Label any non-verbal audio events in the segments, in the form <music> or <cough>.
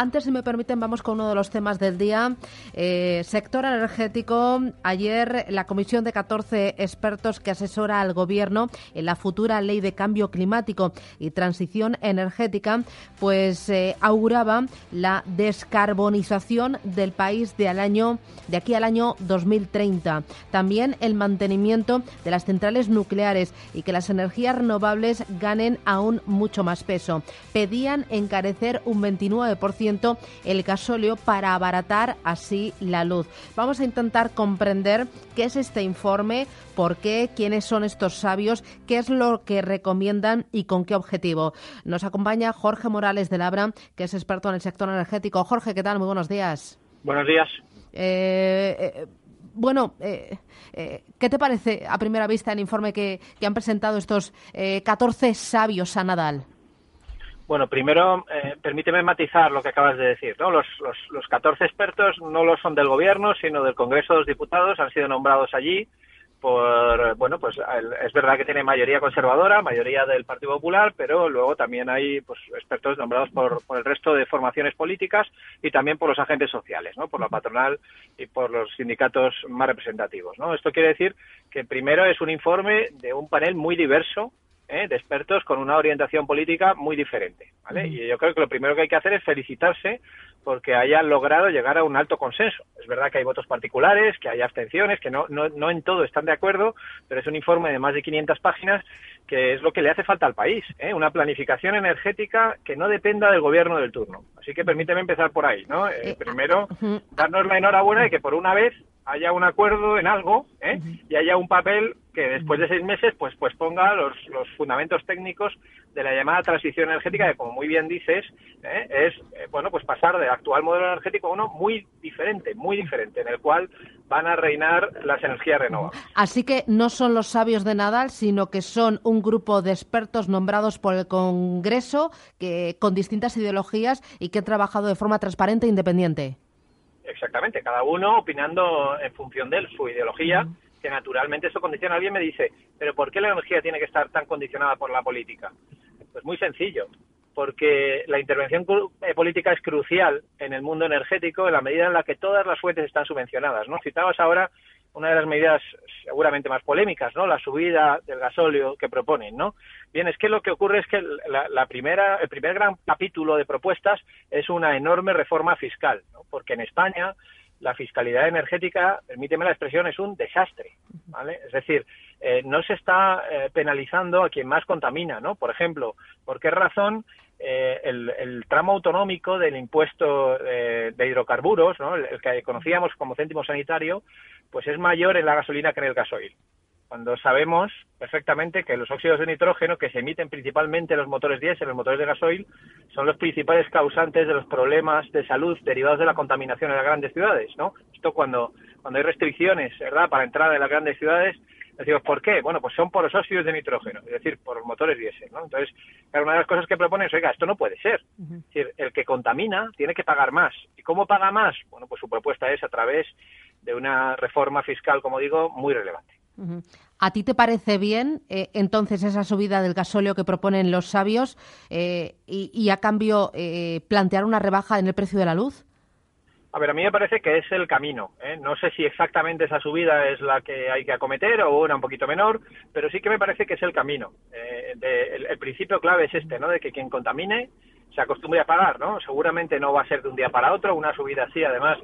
Antes, si me permiten, vamos con uno de los temas del día. Eh, sector energético. Ayer la comisión de 14 expertos que asesora al Gobierno en la futura ley de cambio climático y transición energética, pues eh, auguraba la descarbonización del país de, al año, de aquí al año 2030. También el mantenimiento de las centrales nucleares y que las energías renovables ganen aún mucho más peso. Pedían encarecer un 29% el gasóleo para abaratar así la luz. Vamos a intentar comprender qué es este informe, por qué, quiénes son estos sabios, qué es lo que recomiendan y con qué objetivo. Nos acompaña Jorge Morales de Labra, que es experto en el sector energético. Jorge, ¿qué tal? Muy buenos días. Buenos días. Eh, eh, bueno, eh, ¿qué te parece a primera vista el informe que, han presentado estos 14 sabios a Nadal? Bueno, primero, eh, permíteme matizar lo que acabas de decir. ¿no? Los, los, los 14 expertos no lo son del Gobierno, sino del Congreso de los Diputados, han sido nombrados allí por, bueno, pues es verdad que tiene mayoría conservadora, mayoría del Partido Popular, pero luego también hay pues, expertos nombrados por, por el resto de formaciones políticas y también por los agentes sociales, ¿no? por la patronal y por los sindicatos más representativos. ¿no? Esto quiere decir que primero es un informe de un panel muy diverso ¿eh? de expertos con una orientación política muy diferente. ¿vale? Y yo creo que lo primero que hay que hacer es felicitarse porque hayan logrado llegar a un alto consenso. Es verdad que hay votos particulares, que hay abstenciones, que no, no, no en todo están de acuerdo, pero es un informe de más de 500 páginas que es lo que le hace falta al país, ¿eh? una planificación energética que no dependa del gobierno del turno. Así que permíteme empezar por ahí, ¿no? Eh, primero, darnos la enhorabuena de que por una vez haya un acuerdo en algo ¿eh? y haya un papel que después de seis meses pues pues ponga los, los fundamentos técnicos de la llamada transición energética que como muy bien dices ¿eh? es eh, bueno pues pasar del actual modelo energético a uno muy diferente muy diferente en el cual van a reinar las energías renovables. Así que no son los sabios de Nadal sino que son un grupo de expertos nombrados por el Congreso que con distintas ideologías y que han trabajado de forma transparente e independiente. Exactamente, cada uno opinando en función de su ideología, que naturalmente eso condiciona. Alguien me dice, pero ¿por qué la energía tiene que estar tan condicionada por la política? Pues muy sencillo, porque la intervención eh, política es crucial en el mundo energético en la medida en la que todas las fuentes están subvencionadas. ¿no? Citabas ahora una de las medidas seguramente más polémicas, ¿no? La subida del gasóleo que proponen, ¿no? Bien, es que lo que ocurre es que la, primera, el primer gran capítulo de propuestas es una enorme reforma fiscal, ¿no? Porque en España la fiscalidad energética, permíteme la expresión, es un desastre, ¿vale? Es decir, eh, no se está eh, penalizando a quien más contamina, ¿no? Por ejemplo, ¿por qué razón eh, el, tramo autonómico del impuesto de hidrocarburos, ¿no? el, que conocíamos como céntimo sanitario, pues es mayor en la gasolina que en el gasoil. Cuando sabemos perfectamente que los óxidos de nitrógeno que se emiten principalmente en los motores diésel, en los motores de gasoil, son los principales causantes de los problemas de salud derivados de la contaminación en las grandes ciudades, ¿no? Esto cuando, cuando hay restricciones, ¿verdad?, para entrar en las grandes ciudades, decimos, ¿por qué? Bueno, pues son por los óxidos de nitrógeno, es decir, por los motores diésel, ¿no? Entonces, una de las cosas que proponen es, oiga, esto no puede ser. Es decir, el que contamina tiene que pagar más. ¿Y cómo paga más? Bueno, pues su propuesta es a través de una reforma fiscal, como digo, muy relevante. ¿A ti te parece bien eh, entonces esa subida del gasóleo que proponen los sabios eh, y, a cambio eh, plantear una rebaja en el precio de la luz? A ver, a mí me parece que es el camino. No sé si exactamente esa subida es la que hay que acometer o una un poquito menor, pero sí que me parece que es el camino. el, el, principio clave es este, ¿no? De que quien contamine se acostumbre a pagar, ¿no? Seguramente no va a ser de un día para otro, una subida así, además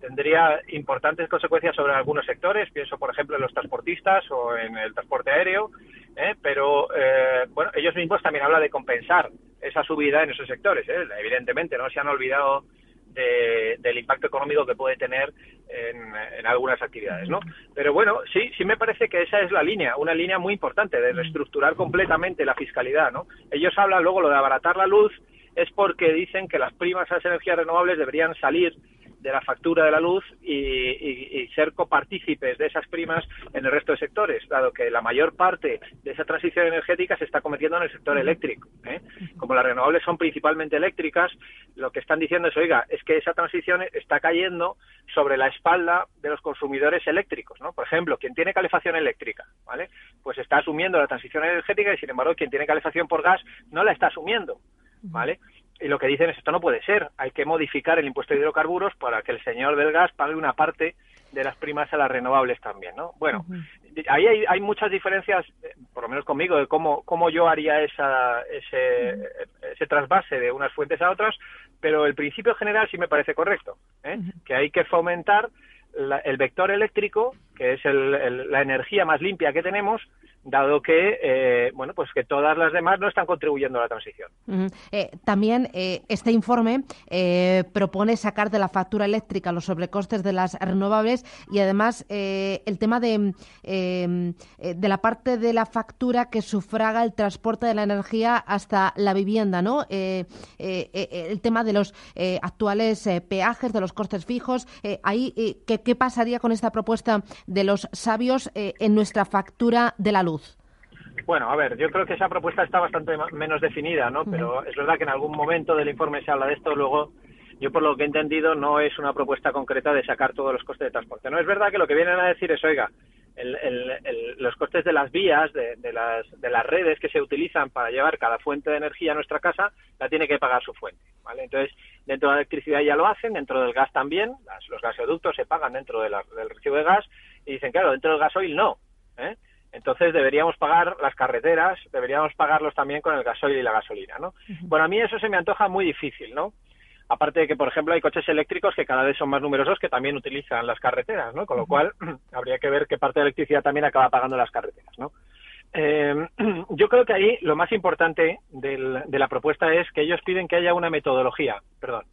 tendría importantes consecuencias sobre algunos sectores, pienso por ejemplo en los transportistas o en el transporte aéreo, ¿eh? pero eh, bueno, ellos mismos también hablan de compensar esa subida en esos sectores, ¿eh? evidentemente no se han olvidado del impacto económico que puede tener en, algunas actividades, ¿no? Pero bueno, sí, sí me parece que esa es la línea, una línea muy importante de reestructurar completamente la fiscalidad, ¿no? Ellos hablan luego lo de abaratar la luz, es porque dicen que las primas a las energías renovables deberían salir de la factura de la luz y, ser copartícipes de esas primas en el resto de sectores, dado que la mayor parte de esa transición energética se está cometiendo en el sector eléctrico. ¿eh? Como las renovables son principalmente eléctricas, lo que están diciendo es, oiga, es que esa transición está cayendo sobre la espalda de los consumidores eléctricos, ¿no? Por ejemplo, quien tiene calefacción eléctrica, ¿vale? Pues está asumiendo la transición energética y, sin embargo, quien tiene calefacción por gas no la está asumiendo, ¿vale? Y lo que dicen es esto no puede ser, hay que modificar el impuesto de hidrocarburos para que el señor del gas pague una parte de las primas a las renovables también, ¿no? Bueno, ahí hay, muchas diferencias, por lo menos conmigo, de cómo, cómo yo haría esa, ese, ese trasvase de unas fuentes a otras, pero el principio general sí me parece correcto, ¿eh? que hay que fomentar el vector eléctrico, que es la energía más limpia que tenemos, dado que eh, bueno pues que todas las demás no están contribuyendo a la transición. Eh, también eh, este informe propone sacar de la factura eléctrica los sobrecostes de las renovables y además el tema de de la parte de la factura que sufraga el transporte de la energía hasta la vivienda, ¿no? el tema de los actuales peajes, de los costes fijos, ahí ¿qué, ¿qué pasaría con esta propuesta de los sabios en nuestra factura de la luz? Bueno, a ver, yo creo que esa propuesta está bastante menos definida, ¿no? Pero es verdad que en algún momento del informe se habla de esto, luego yo por lo que he entendido no es una propuesta concreta de sacar todos los costes de transporte. No es verdad que lo que vienen a decir es, oiga, los costes de las vías, de, las, de las redes que se utilizan para llevar cada fuente de energía a nuestra casa, la tiene que pagar su fuente, ¿vale? Entonces, dentro de la electricidad ya lo hacen, dentro del gas también, los gasoductos se pagan dentro del recibo de gas y dicen, claro, dentro del gasoil no, ¿eh? Entonces deberíamos pagar las carreteras, deberíamos pagarlos también con el gasoil y la gasolina, ¿no? Bueno, a mí eso se me antoja muy difícil, ¿no? Aparte de que, por ejemplo, hay coches eléctricos que cada vez son más numerosos que también utilizan las carreteras, ¿no? Con lo cual <clears throat> habría que ver qué parte de electricidad también acaba pagando las carreteras, ¿no? Eh, <clears throat> yo creo que ahí lo más importante de la propuesta es que ellos piden que haya una metodología, perdón,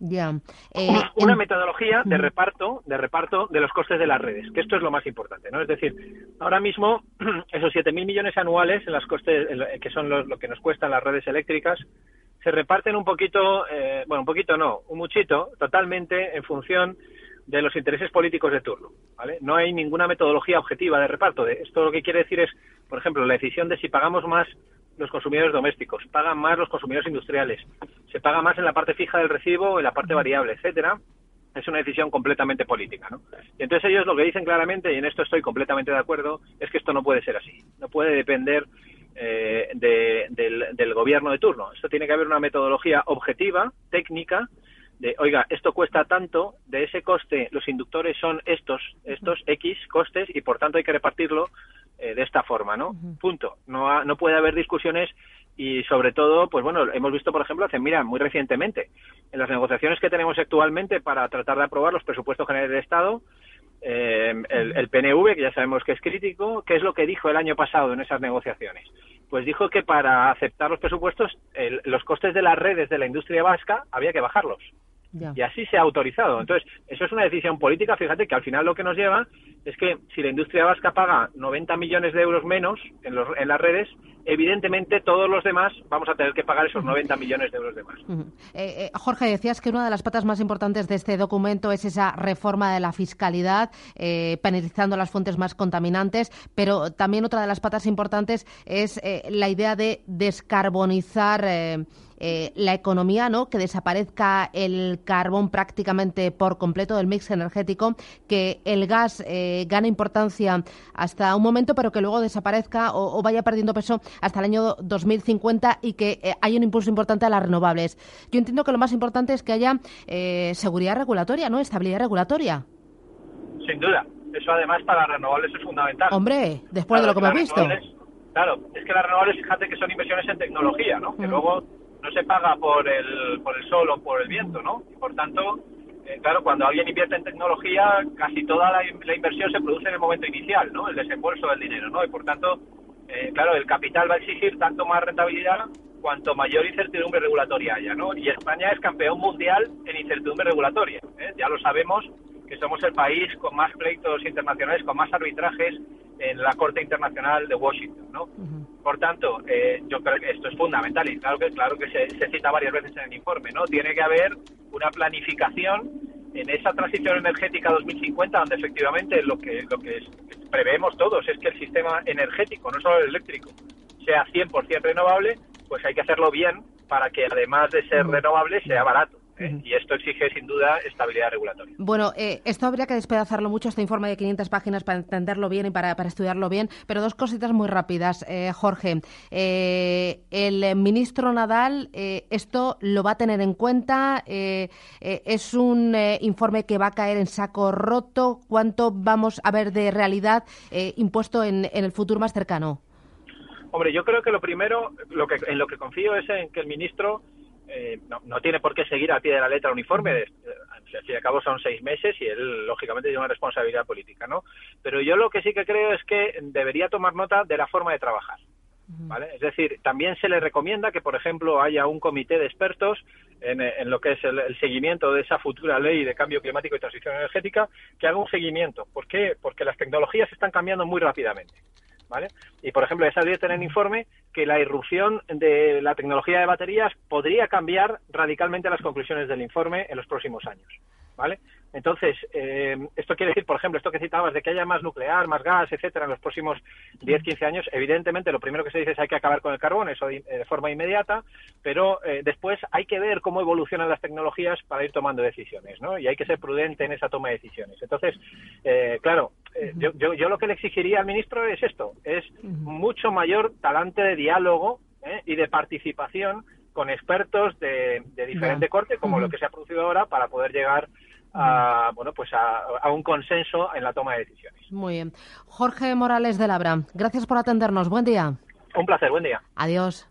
ya. Eh, una metodología de reparto, de reparto de los costes de las redes, que esto es lo más importante, ¿no? Es decir, ahora mismo <clears throat> esos 7.000 millones anuales en las costes, que son lo, que nos cuestan las redes eléctricas, se reparten un poquito, eh, bueno, un poquito no, un muchito, totalmente en función de los intereses políticos de turno, ¿vale? No hay ninguna metodología objetiva de reparto. De esto lo que quiere decir es, por ejemplo, la decisión de si pagamos más los consumidores domésticos, pagan más los consumidores industriales, se paga más en la parte fija del recibo, en la parte variable, etcétera, es una decisión completamente política, ¿no? Y entonces ellos lo que dicen claramente, y en esto estoy completamente de acuerdo, es que esto no puede ser así, no puede depender eh, del, del gobierno de turno. Esto tiene que haber una metodología objetiva, técnica, de, oiga, esto cuesta tanto, de ese coste los inductores son estos, estos X costes y por tanto hay que repartirlo eh, de esta forma, ¿no? Punto. No, no puede haber discusiones y sobre todo, pues bueno, hemos visto, por ejemplo, hace, mira, muy recientemente, en las negociaciones que tenemos actualmente para tratar de aprobar los presupuestos generales de Estado, eh, el, PNV, que ya sabemos que es crítico, ¿qué es lo que dijo el año pasado en esas negociaciones? Pues dijo que para aceptar los presupuestos, los costes de las redes de la industria vasca había que bajarlos. Y así se ha autorizado. Entonces, eso es una decisión política. Fíjate que al final lo que nos lleva es que si la industria vasca paga 90 millones de euros menos en, los, en las redes, evidentemente todos los demás vamos a tener que pagar esos 90 millones de euros de más. Eh, eh, Jorge, decías que una de las patas más importantes de este documento es esa reforma de la fiscalidad, eh, penalizando las fuentes más contaminantes, pero también otra de las patas importantes es la idea de descarbonizar eh, la economía, ¿no? Que desaparezca el carbón prácticamente por completo del mix energético, que el gas eh, gane importancia hasta un momento, pero que luego desaparezca o, vaya perdiendo peso hasta el año 2050 y que eh, haya un impulso importante a las renovables. Yo entiendo que lo más importante es que haya seguridad regulatoria, ¿no? Estabilidad regulatoria. Sin duda. Eso además para las renovables es fundamental. Hombre, después de lo que hemos visto. Claro, es que las renovables, fíjate que son inversiones en tecnología, ¿no? Que luego no se paga por el, por el sol o por el viento, ¿no? Y por tanto, eh, claro, cuando alguien invierte en tecnología, casi toda la, inversión se produce en el momento inicial, ¿no? El desembolso del dinero, ¿no? Y por tanto, eh, claro, el capital va a exigir tanto más rentabilidad cuanto mayor incertidumbre regulatoria haya, ¿no? Y España es campeón mundial en incertidumbre regulatoria, ¿eh? ya lo sabemos que somos el país con más pleitos internacionales, con más arbitrajes en la Corte Internacional de Washington, ¿no? Por tanto, eh, yo creo que esto es fundamental y claro que claro que se, cita varias veces en el informe, ¿no? Tiene que haber una planificación en esa transición energética 2050, donde efectivamente lo que lo que preveemos todos es que el sistema energético, no solo el eléctrico, sea 100% renovable, pues hay que hacerlo bien para que además de ser renovable sea barato. ¿Eh? Y esto exige, sin duda, estabilidad regulatoria. Bueno, eh, esto habría que despedazarlo mucho, este informe de 500 páginas, para entenderlo bien y para, estudiarlo bien. Pero dos cositas muy rápidas, eh, Jorge. el ministro Nadal, ¿esto lo va a tener en cuenta? ¿Es un informe que va a caer en saco roto? ¿Cuánto vamos a ver de realidad impuesto en, el futuro más cercano? Hombre, yo creo que lo primero, lo que, en lo que confío es en que el ministro eh, no, tiene por qué seguir al pie de la letra un informe. De, al fin y al cabo son seis meses y él, lógicamente, tiene una responsabilidad política, ¿no? Pero yo lo que sí que creo es que debería tomar nota de la forma de trabajar. ¿Vale? Es decir, también se le recomienda que, por ejemplo, haya un comité de expertos en, lo que es el, el, seguimiento de esa futura ley de cambio climático y transición energética, que haga un seguimiento. ¿Por qué? Porque las tecnologías están cambiando muy rápidamente. Y, por ejemplo, se advierte en el informe que la irrupción de la tecnología de baterías podría cambiar radicalmente las conclusiones del informe en los próximos años, ¿vale? Entonces, eh, esto quiere decir, por ejemplo, esto que citabas de que haya más nuclear, más gas, etcétera, en los próximos 10, 15 años, evidentemente lo primero que se dice es hay que acabar con el carbón, eso de, eh, forma inmediata, pero eh, después hay que ver cómo evolucionan las tecnologías para ir tomando decisiones, ¿no? Y hay que ser prudente en esa toma de decisiones. Entonces, claro, yo, yo, lo que le exigiría al ministro es esto, es mucho mayor talante de diálogo y de participación con expertos de, diferente corte, como lo que se ha producido ahora, para poder llegar a, bueno, pues a, un consenso en la toma de decisiones. Muy bien. Jorge Morales de Labra, gracias por atendernos. Buen día. Un placer, buen día. Adiós.